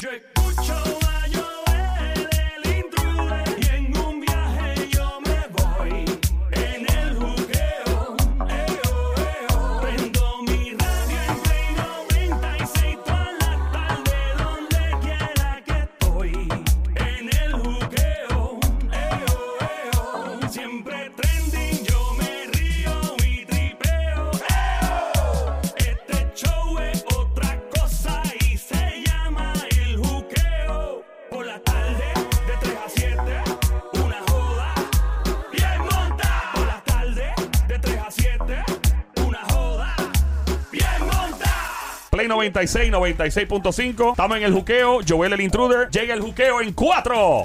Yo escucho 96, 96.5. Estamos en el juqueo. Joel el intruder. Llega el juqueo en 4.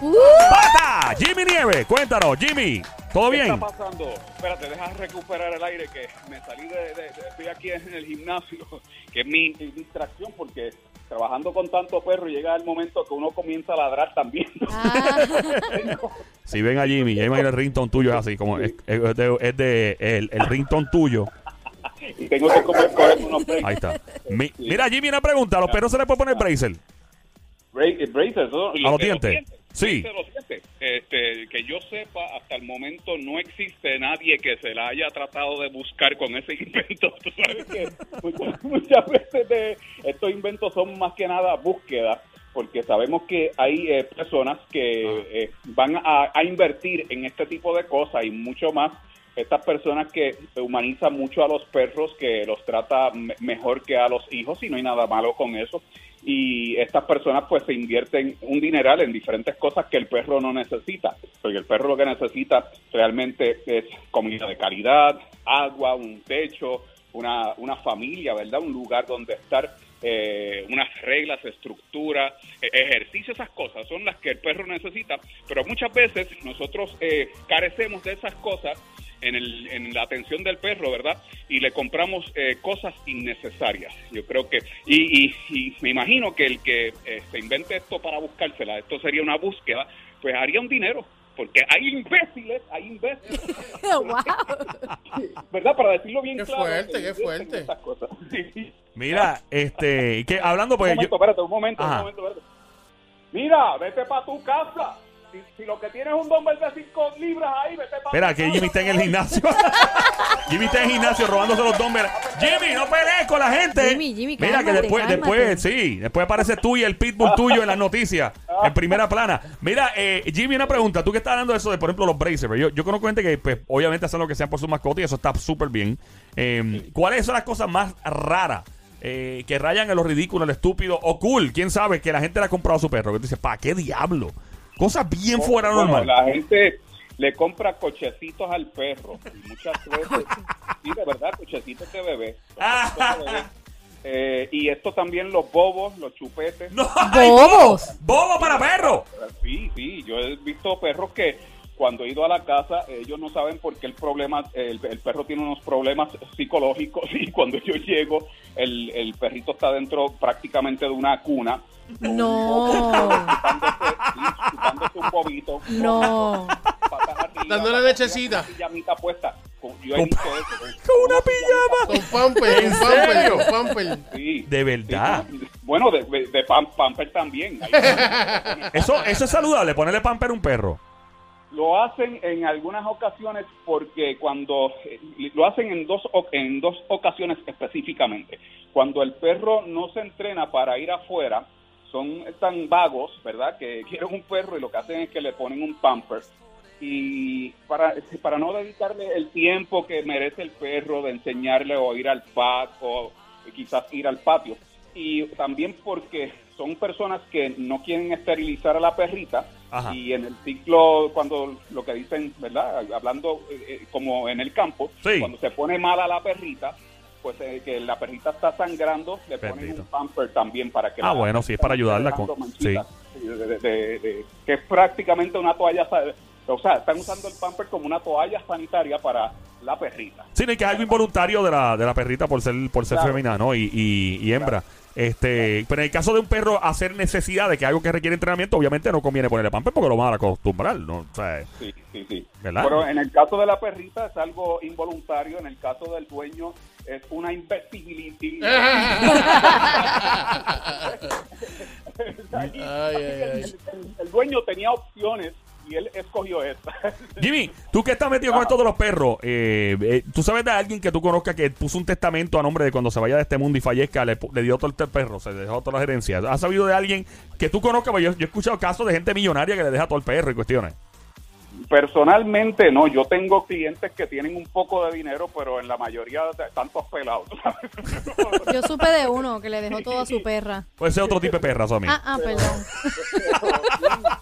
¡Pata! Jimmy Nieve. Cuéntanos, Jimmy. ¿Todo ¿Qué bien? está pasando? Espérate, deja recuperar el aire que me salí de, de- de- estoy aquí en el gimnasio, que es mi distracción porque trabajando con tanto perro llega el momento que uno comienza a ladrar también. Si ven a Jimmy, Jimmy el ringtone tuyo es así, como es, es de, es de- el, el ringtone tuyo. Y tengo que comer coger unos. Ahí está. Mi- mira, Jimmy, una pregunta. ¿A los perros se les puede poner bracer? Break- eh, braces, ¿no? ¿A los dientes? Sí. Braces, los dientes. Este, que yo sepa, hasta el momento no existe nadie que se la haya tratado de buscar con ese invento. Tú sabes que muchas, muchas veces de estos inventos son más que nada búsqueda, porque sabemos que hay eh, personas que Ah. eh, van a, a invertir en este tipo de cosas y mucho más estas personas que humanizan mucho a los perros, que los trata me- mejor que a los hijos y no hay nada malo con eso. Y estas personas pues se invierten un dineral en diferentes cosas que el perro no necesita. Porque el perro lo que necesita realmente es comida de calidad, agua, un techo, una, una familia, ¿verdad? Un lugar donde estar, eh, unas reglas, estructura, eh, ejercicio, esas cosas son las que el perro necesita. Pero muchas veces nosotros eh, carecemos de esas cosas en, el, en la atención del perro, ¿verdad? Y le compramos eh, cosas innecesarias. Yo creo que, y, y, y me imagino que el que eh, se invente esto para buscársela, esto sería una búsqueda, pues haría un dinero. Porque hay imbéciles, hay imbéciles, wow. ¿verdad? Para decirlo bien Qué claro. fuerte, que qué fuerte. esas cosas. Sí, sí. Mira, este, que hablando Un pues momento, yo- espérate, un momento, Ajá. un momento, espérate. Mira, vete para tu casa. Si, si lo que tienes es un dumbbell de 5 libras ahí, vete para Espera, que Jimmy está en el gimnasio. Jimmy está en el gimnasio robándose los dumbbells. Jimmy, no pelees con la gente. Jimmy, Jimmy, Mira que después, cálmate. después, sí, después aparece tú y el pitbull tuyo en las noticias, en primera plana. Mira, eh, Jimmy, una pregunta. Tú que estás hablando de eso de, por ejemplo, los bracers. Yo, yo conozco gente que, pues, obviamente hacen lo que sean por su mascota y eso está súper bien. Eh, ¿Cuáles son las cosas más raras? eh, que rayan en lo ridículo, en lo estúpido o cool. ¿Quién sabe que la gente le ha comprado a su perro? Que tú dices, ¿pa' qué diablo? Cosas bien fuera Bueno, normal. La gente le compra cochecitos al perro. Y muchas veces, sí, de verdad, cochecitos de bebé. cochecitos de bebé. Eh, y esto también los bobos, los chupetes. No, ¡Bobos! ¡Bobo para perro! Sí, sí, yo he visto perros que cuando he ido a la casa, ellos no saben por qué el problema, el, el perro tiene unos problemas psicológicos y cuando yo llego, el, el perrito está dentro prácticamente de una cuna. No. No. Dándole patas lechecita. pijamita puesta. Con- Yo he Con- visto eso. con- Con una pijama. Con pamper, ¿En con pamper, serio? con pamper. Sí, De verdad. sí, bueno, de, de, de pam- pamper también. Eso, eso es saludable, ponerle pamper a un perro. Lo hacen en algunas ocasiones porque cuando eh, lo hacen en dos o- en dos ocasiones específicamente. Cuando el perro no se entrena para ir afuera, son tan vagos, ¿verdad? Que quieren un perro y lo que hacen es que le ponen un pamper y para para no dedicarle el tiempo que merece el perro de enseñarle o ir al patio o quizás ir al patio y también porque son personas que no quieren esterilizar a la perrita Ajá. y en el ciclo cuando lo que dicen verdad hablando eh, eh, como en el campo Sí. cuando se pone mala la perrita pues eh, que la perrita está sangrando le ponen un pamper también para que Ah, la- bueno, sí, es para ayudarla con- sí, de- de- de- de- que es prácticamente una toalla o sea están usando el pamper como una toalla sanitaria para la perrita Sí, no, y que es algo involuntario de la, de la perrita por ser, por ser Claro. femenina, ¿no? Y, y, y hembra. Este, pero en el caso de un perro hacer necesidad de que algo que requiere entrenamiento, obviamente no conviene ponerle pamper porque lo van a acostumbrar, ¿no? O sea, Sí, sí, sí. ¿Verdad? Pero en el caso de la perrita es algo involuntario, en el caso del dueño es una Ay, ay, el, ay. el- el dueño tenía opciones y él escogió esta. Jimmy, tú que estás metido con esto de los perros, eh, eh, ¿tú sabes de alguien que tú conozcas que puso un testamento a nombre de cuando se vaya de este mundo y fallezca, le, le dio todo el perro, se dejó todas las herencias? ¿Has sabido de alguien que tú conozcas? Yo, yo he escuchado casos de gente millonaria que le deja todo el perro y cuestiones. Personalmente, no. Yo tengo clientes que tienen un poco de dinero, pero en la mayoría de tantos pelados. Yo supe de uno que le dejó todo a su perra. Puede ser otro tipo de perra, Somi. Ah, ah, perdón.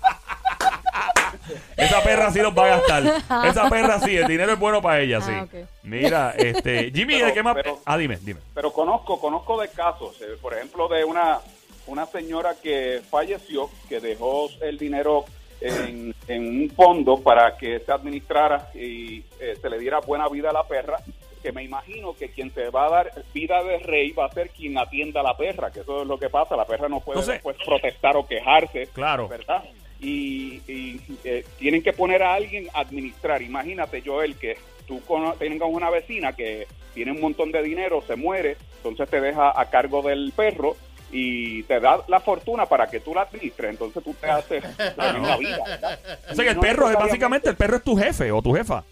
Esa perra sí los va a gastar. Esa perra sí, el dinero es bueno para ella, sí. Ah, ok. Mira, este, Jimmy, Pero- ¿de qué más? pero- ah, dime, dime. pero conozco, conozco de casos, eh, por ejemplo, de una, una señora que falleció, que dejó el dinero en, en un fondo para que se administrara y eh, se le diera buena vida a la perra, que me imagino que quien se va a dar vida de rey va a ser quien atienda a la perra, que eso es lo que pasa, la perra no puede No sé. después protestar o quejarse, Claro. ¿verdad? Y, y, eh, tienen que poner a alguien a administrar. Imagínate, Joel, que tú cono- tengas una vecina que tiene un montón de dinero, se muere, entonces te deja a cargo del perro y te da la fortuna para que tú la administres. Entonces tú te haces la vida. ¿verdad? O sea que el No perro es básicamente, el perro es tu jefe o tu jefa.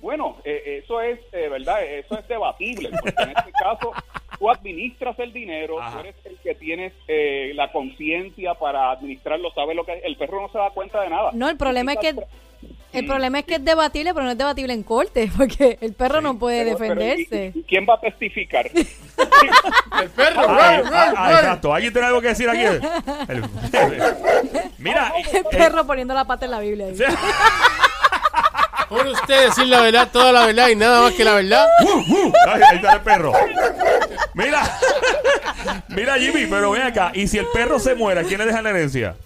bueno, eh, eso es, eh, ¿verdad? Eso es debatible, porque en este caso tú administras el dinero, Ajá. tú eres el que tienes eh, la conciencia para administrarlo, sabes lo que el perro no se da cuenta de nada. No, el problema es que el Mm. problema es que es debatible, pero no es debatible en corte, porque el perro no puede Pero- pero, ¿y- defenderse. y- ¿Quién va a testificar? El perro, Ah, run, ah, ah, exacto. ¿Alguien tiene algo que decir aquí? El- Mira, El eh, perro poniendo la pata en la Biblia. ahí. Por usted decir la verdad, toda la verdad y nada más que la verdad. Ay, ahí está el perro. Mira, mira Jimmy, pero ven acá. ¿Y si el perro se muere, ¿a quién le deja la herencia?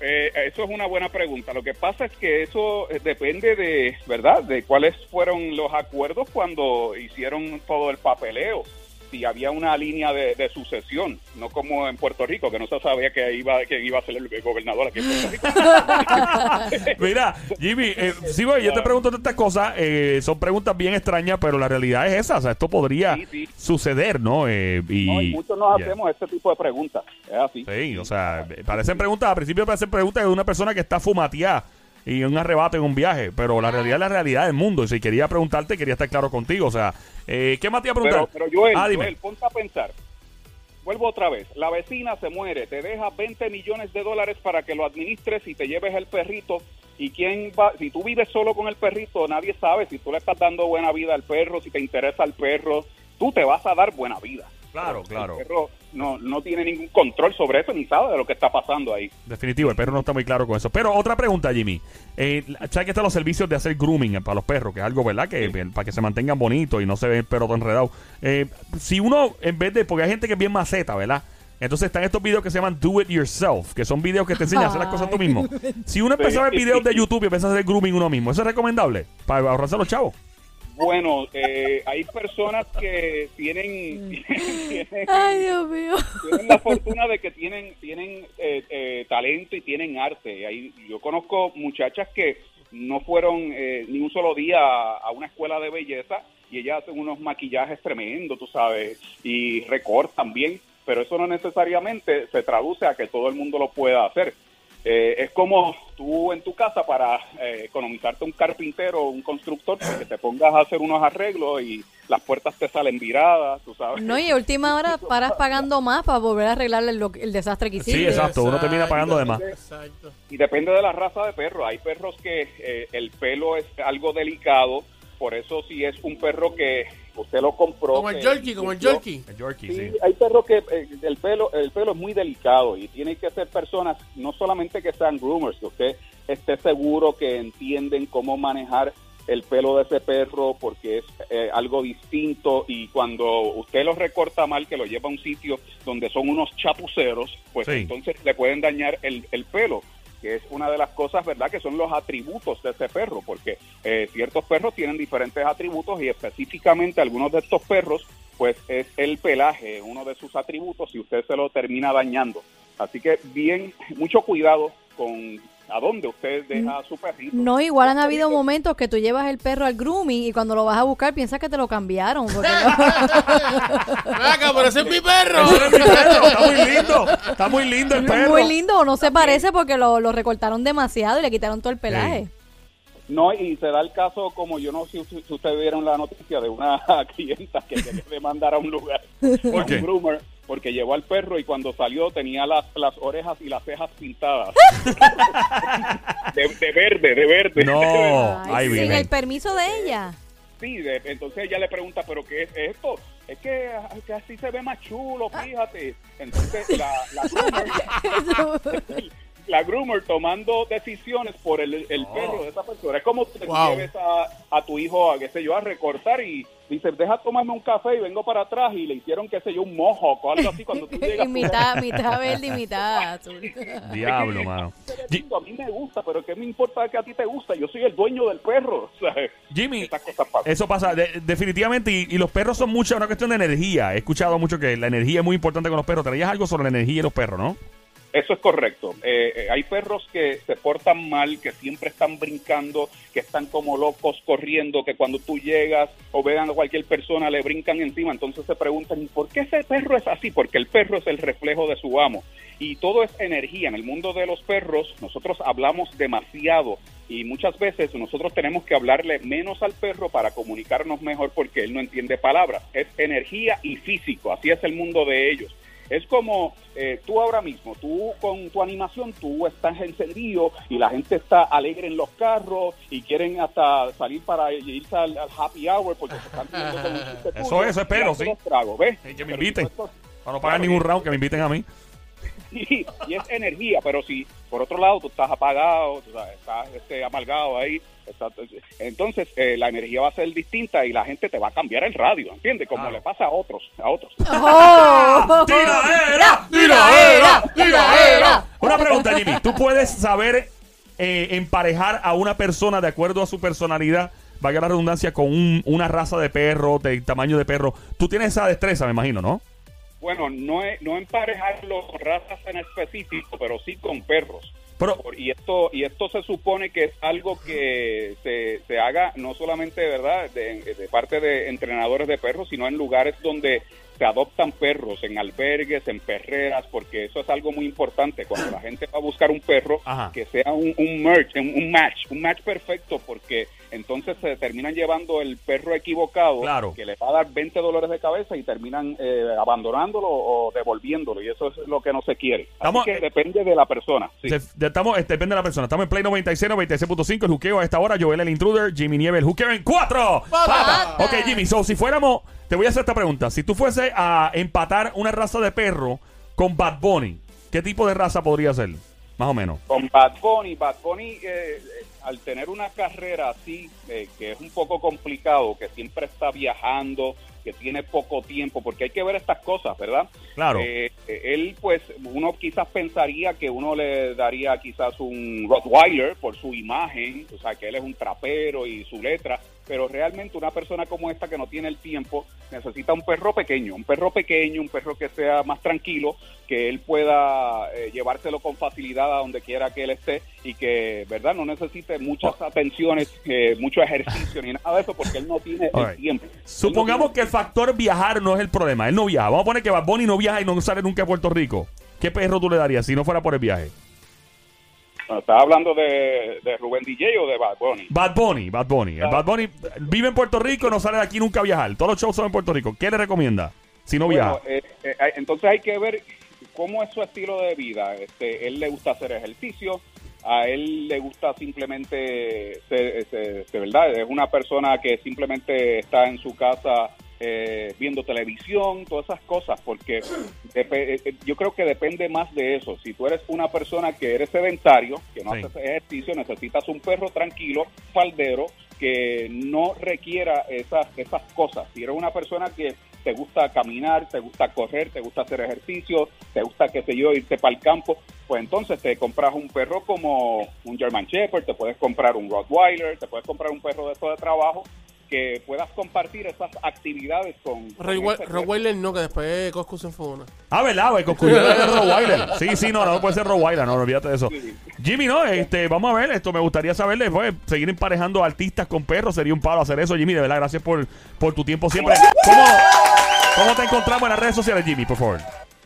Eh, eso es una buena pregunta. Lo que pasa es que eso eh, depende de, ¿verdad? De cuáles fueron los acuerdos cuando hicieron todo el papeleo. Si había una línea de, de sucesión, no como en Puerto Rico, que no se sabía que iba, que iba a ser el gobernador aquí en Puerto Rico. Mira, Jimmy, eh, sí, güey, yo te pregunto estas cosas, eh, son preguntas bien extrañas, pero la realidad es esa, o sea, esto podría Sí, sí. suceder, ¿no? Eh, y, No, y muchos nos Yeah. hacemos este tipo de preguntas. Es así. Sí, o sea, parecen preguntas, al principio parecen preguntas de una persona que está fumateada y un arrebato en un viaje, pero la realidad es la realidad del mundo. Y si quería preguntarte, quería estar claro contigo. O sea, eh, ¿qué más te iba a preguntar? Pero, pero Joel, ah. Joel, ponte a pensar. Vuelvo otra vez. La vecina se muere, te deja 20 millones de dólares para que lo administres y te lleves el perrito. ¿Y quién va? Si tú vives solo con el perrito, nadie sabe si tú le estás dando buena vida al perro, si te interesa el perro, tú te vas a dar buena vida. Claro, claro. El perro no, no tiene ningún control sobre eso ni sabe de lo que está pasando ahí. Definitivo, el perro no está muy claro con eso. Pero otra pregunta, Jimmy. Eh, ¿Sabes que están los servicios de hacer grooming para los perros? Que es algo, ¿verdad? Que eh, para que se mantengan bonitos y no se ve el perro todo enredado. Eh, si uno, en vez de. Porque hay gente que es bien maceta, ¿verdad? Entonces están estos videos que se llaman Do It Yourself, que son videos que te enseñan a hacer las cosas tú mismo. Si uno empezó a ver videos de YouTube y empieza a hacer grooming uno mismo, ¿eso es recomendable? Para ahorrarse a los chavos. Bueno, eh, hay personas que tienen, tienen, Ay, Dios mío. tienen la fortuna de que tienen tienen eh, eh, talento y tienen arte. Ahí, yo conozco muchachas que no fueron eh, ni un solo día a, a una escuela de belleza y ellas hacen unos maquillajes tremendos, tú sabes, y recortan bien, pero eso no necesariamente se traduce a que todo el mundo lo pueda hacer. Eh, es como tú en tu casa para eh, economizarte un carpintero o un constructor, que te pongas a hacer unos arreglos y las puertas te salen viradas, tú sabes. No, y a última hora paras pagando más para volver a arreglar el, el desastre que Sí, hiciste. exacto. Uno termina pagando de más. Exacto. Y depende de la raza de perro. Hay perros que eh, el pelo es algo delicado, por eso si es un perro que usted lo compró. Como el Yorkie, como el Yorkie, Sí, sí. hay perros que eh, el pelo el pelo es muy delicado y tienen que ser personas no solamente que sean groomers, que usted esté seguro que entienden cómo manejar el pelo de ese perro porque es eh, algo distinto y cuando usted lo recorta mal, que lo lleva a un sitio donde son unos chapuceros, pues Sí. entonces le pueden dañar el, el pelo que es una de las cosas, ¿verdad?, que son los atributos de ese perro, porque eh, ciertos perros tienen diferentes atributos y específicamente algunos de estos perros, pues es el pelaje, uno de sus atributos, y usted se lo termina dañando. Así que bien, mucho cuidado con a dónde usted deja a su perrito. No, igual han habido momentos que tú llevas el perro al grooming y cuando lo vas a buscar piensas que te lo cambiaron. Porque pero ese es mi perro. Ese es mi perro, Está muy lindo. Está muy lindo el perro. muy lindo o no se parece porque lo, lo recortaron demasiado y le quitaron todo el pelaje. No, y se da el caso, como yo no sé si, si ustedes vieron la noticia de una clienta que quería demandar a un lugar, a un groomer, porque llevó al perro y cuando salió tenía las, las orejas y las cejas pintadas. de, de verde, de verde. No, Ay, sin bien. el permiso de ella. Sí, de- entonces ella le pregunta, ¿pero qué es esto? Es que, que así se ve más chulo, fíjate. Entonces la, la groomer tomando decisiones por el, el perro de esa persona. Es como tú Wow. lleves a, a tu hijo, a qué sé yo, a recortar y dice, deja tomarme un café y vengo para atrás y le hicieron, qué sé yo, un mojo o algo así cuando tú llegas. y mitad, mitad verde y mitad azul. Diablo, mano. A mí me gusta, pero ¿qué me importa que a ti te gusta? Yo soy el dueño del perro. Jimmy, eso pasa de- definitivamente y, y los perros son mucha una cuestión de energía. He escuchado mucho que la energía es muy importante con los perros. Traías algo sobre la energía y los perros, ¿no? Eso es correcto. Eh, eh, hay perros que se portan mal, que siempre están brincando, que están como locos corriendo, que cuando tú llegas o vean a cualquier persona le brincan encima. Entonces se preguntan, ¿y por qué ese perro es así? Porque el perro es el reflejo de su amo. Y todo es energía. En el mundo de los perros nosotros hablamos demasiado y muchas veces nosotros tenemos que hablarle menos al perro para comunicarnos mejor porque él no entiende palabras. Es energía y físico. Así es el mundo de ellos. Es como eh, tú ahora mismo, tú con tu animación, tú estás encendido y la gente está alegre en los carros y quieren hasta salir para irse al, al happy hour porque se están riendo con un Eso eso es y pelo, hace sí. los tragos, ¿ves? Que me inviten. Para no pagar Claro, ningún round, que me inviten a mí. y, y es energía, pero si por otro lado tú estás apagado, tú sabes, estás este, amargado ahí, estás- entonces eh, la energía va a ser distinta y la gente te va a cambiar el radio, ¿entiendes? Como le pasa a otros, a otros. ¡Oh! ¡Tiraera! ¡Tiraera! ¡Tiraera! Una pregunta, Jimmy. ¿Tú puedes saber eh, emparejar a una persona de acuerdo a su personalidad, valga la redundancia, con un- una raza de perro, de tamaño de perro? Tú tienes esa destreza, me imagino, ¿no? Bueno, no, es, no emparejarlo con razas en específico, pero sí con perros. Pero, y esto y esto se supone que es algo que se, se haga no solamente verdad de, de parte de entrenadores de perros sino en lugares donde se adoptan perros en albergues en perreras porque eso es algo muy importante cuando la gente va a buscar un perro Ajá. que sea un, un un, un match un match perfecto porque entonces se terminan llevando el perro equivocado Claro. que le va a dar 20 dolores de cabeza y terminan eh, abandonándolo o devolviéndolo y eso es lo que no se quiere Así Estamos- que depende de la persona sí. se- de- estamos, este, depende de la persona. Estamos en Play 96, 96.5, el juqueo a esta hora. Joel el intruder, Jimmy Nieve el juqueo en cuatro. Pata. Ok, Jimmy, so, si fuéramos, te voy a hacer esta pregunta. Si tú fuese a empatar una raza de perro con Bad Bunny, ¿qué tipo de raza podría ser? Más o menos. Con Bad Bunny, Bad Bunny, eh, eh, al tener una carrera así, eh, que es un poco complicado, que siempre está viajando, que tiene poco tiempo, porque hay que ver estas cosas, ¿verdad? Claro. Eh, eh, él, pues, uno quizás pensaría que uno le daría quizás un Rottweiler por su imagen, o sea, que él es un trapero y su letra, pero realmente una persona como esta que no tiene el tiempo necesita un perro pequeño, un perro pequeño, un perro que sea más tranquilo, que él pueda eh, llevárselo con facilidad a donde quiera que él esté y que, ¿verdad? No necesite muchas atenciones, eh, mucho ejercicio ni nada de eso porque él no tiene el tiempo. Supongamos que el factor viajar no es el problema. Él no viaja. Vamos a poner que Bad Bunny no viaja y no sale nunca a Puerto Rico. ¿Qué perro tú le darías si no fuera por el viaje? No- ¿Estás hablando de, de Rubén DJ o de Bad Bunny? Bad Bunny, Bad Bunny. El Bad Bunny vive en Puerto Rico, no sale de aquí nunca a viajar. Todos los shows son en Puerto Rico. ¿Qué le recomienda si no Bueno, viaja? eh, eh, entonces hay que ver cómo es su estilo de vida. Este, él le gusta hacer ejercicio, a él le gusta simplemente, ser, ser- ser- ¿verdad? Es una persona que simplemente está en su casa eh, viendo televisión, todas esas cosas, porque depe- eh, yo creo que depende más de eso. Si tú eres una persona que eres sedentario, que no Sí. haces ejercicio, necesitas un perro tranquilo, faldero, que no requiera esas, esas cosas. Si eres una persona que te gusta caminar, te gusta correr, te gusta hacer ejercicio, te gusta, qué sé yo, irte para el campo, pues entonces te compras un perro como un German Shepherd, te puedes comprar un Rottweiler, te puedes comprar un perro de esto de trabajo que puedas compartir esas actividades con... Rottweiler no, que después Coscu se enfona. Ah, ¿verdad? Concluyó de Rottweiler. Sí, sí, no, no puede ser Rottweiler, no, olvídate de eso. Jimmy, no, este, vamos a ver, esto me gustaría saberle, pues, seguir emparejando artistas con perros, sería un palo hacer eso, Jimmy, de verdad, gracias por, por tu tiempo siempre. ¿Cómo, ¿Cómo te encontramos en las redes sociales, Jimmy, por favor?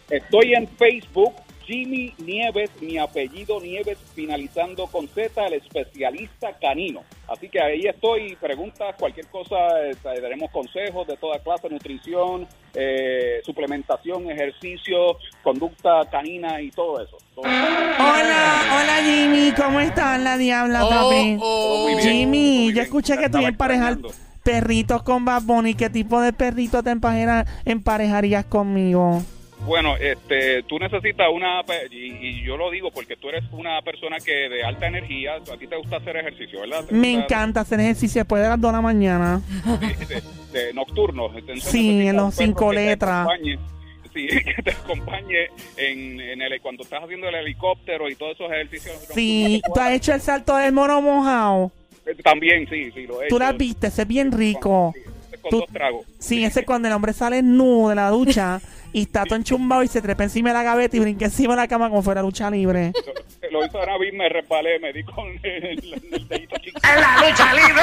Estoy en Facebook, Jimmy Nieves, mi apellido Nieves, finalizando con Z, el especialista canino. Así que ahí estoy, preguntas, cualquier cosa, eh, daremos consejos de toda clase, nutrición, eh, suplementación, ejercicio, conducta canina y todo eso. Todo eso. Hola, hola Jimmy, ¿cómo estás? La diabla Oh, oh. Muy bien, Jimmy, yo escuché que tú emparejar perritos con Bad Bunny. ¿Qué tipo de perrito te emparejarías conmigo? Bueno, este, tú necesitas una, y, y yo lo digo porque tú eres una persona que de alta energía, a ti te gusta hacer ejercicio, ¿verdad? ¿Te Me encanta hacer ejercicio después de las 2 de la mañana. de, de- de nocturnos. Entonces Sí, en los cinco que te letras. acompañe, Sí, que te acompañe en, en el, cuando estás haciendo el helicóptero y todos esos ejercicios. Sí, tú has hecho el salto del mono mojado. También, sí, sí, lo he Tú hecho. la viste, ese es bien rico. Sí, ese con Tú- dos tragos. Sí, ese cuando el hombre sale nudo de la ducha y está todo enchumbado y se trepa encima de la gaveta y brinca encima de la cama como fuera lucha libre. Lo hizo ahora mismo, me repalé, me di con el, el, el dedito chiquito. ¡En la lucha libre!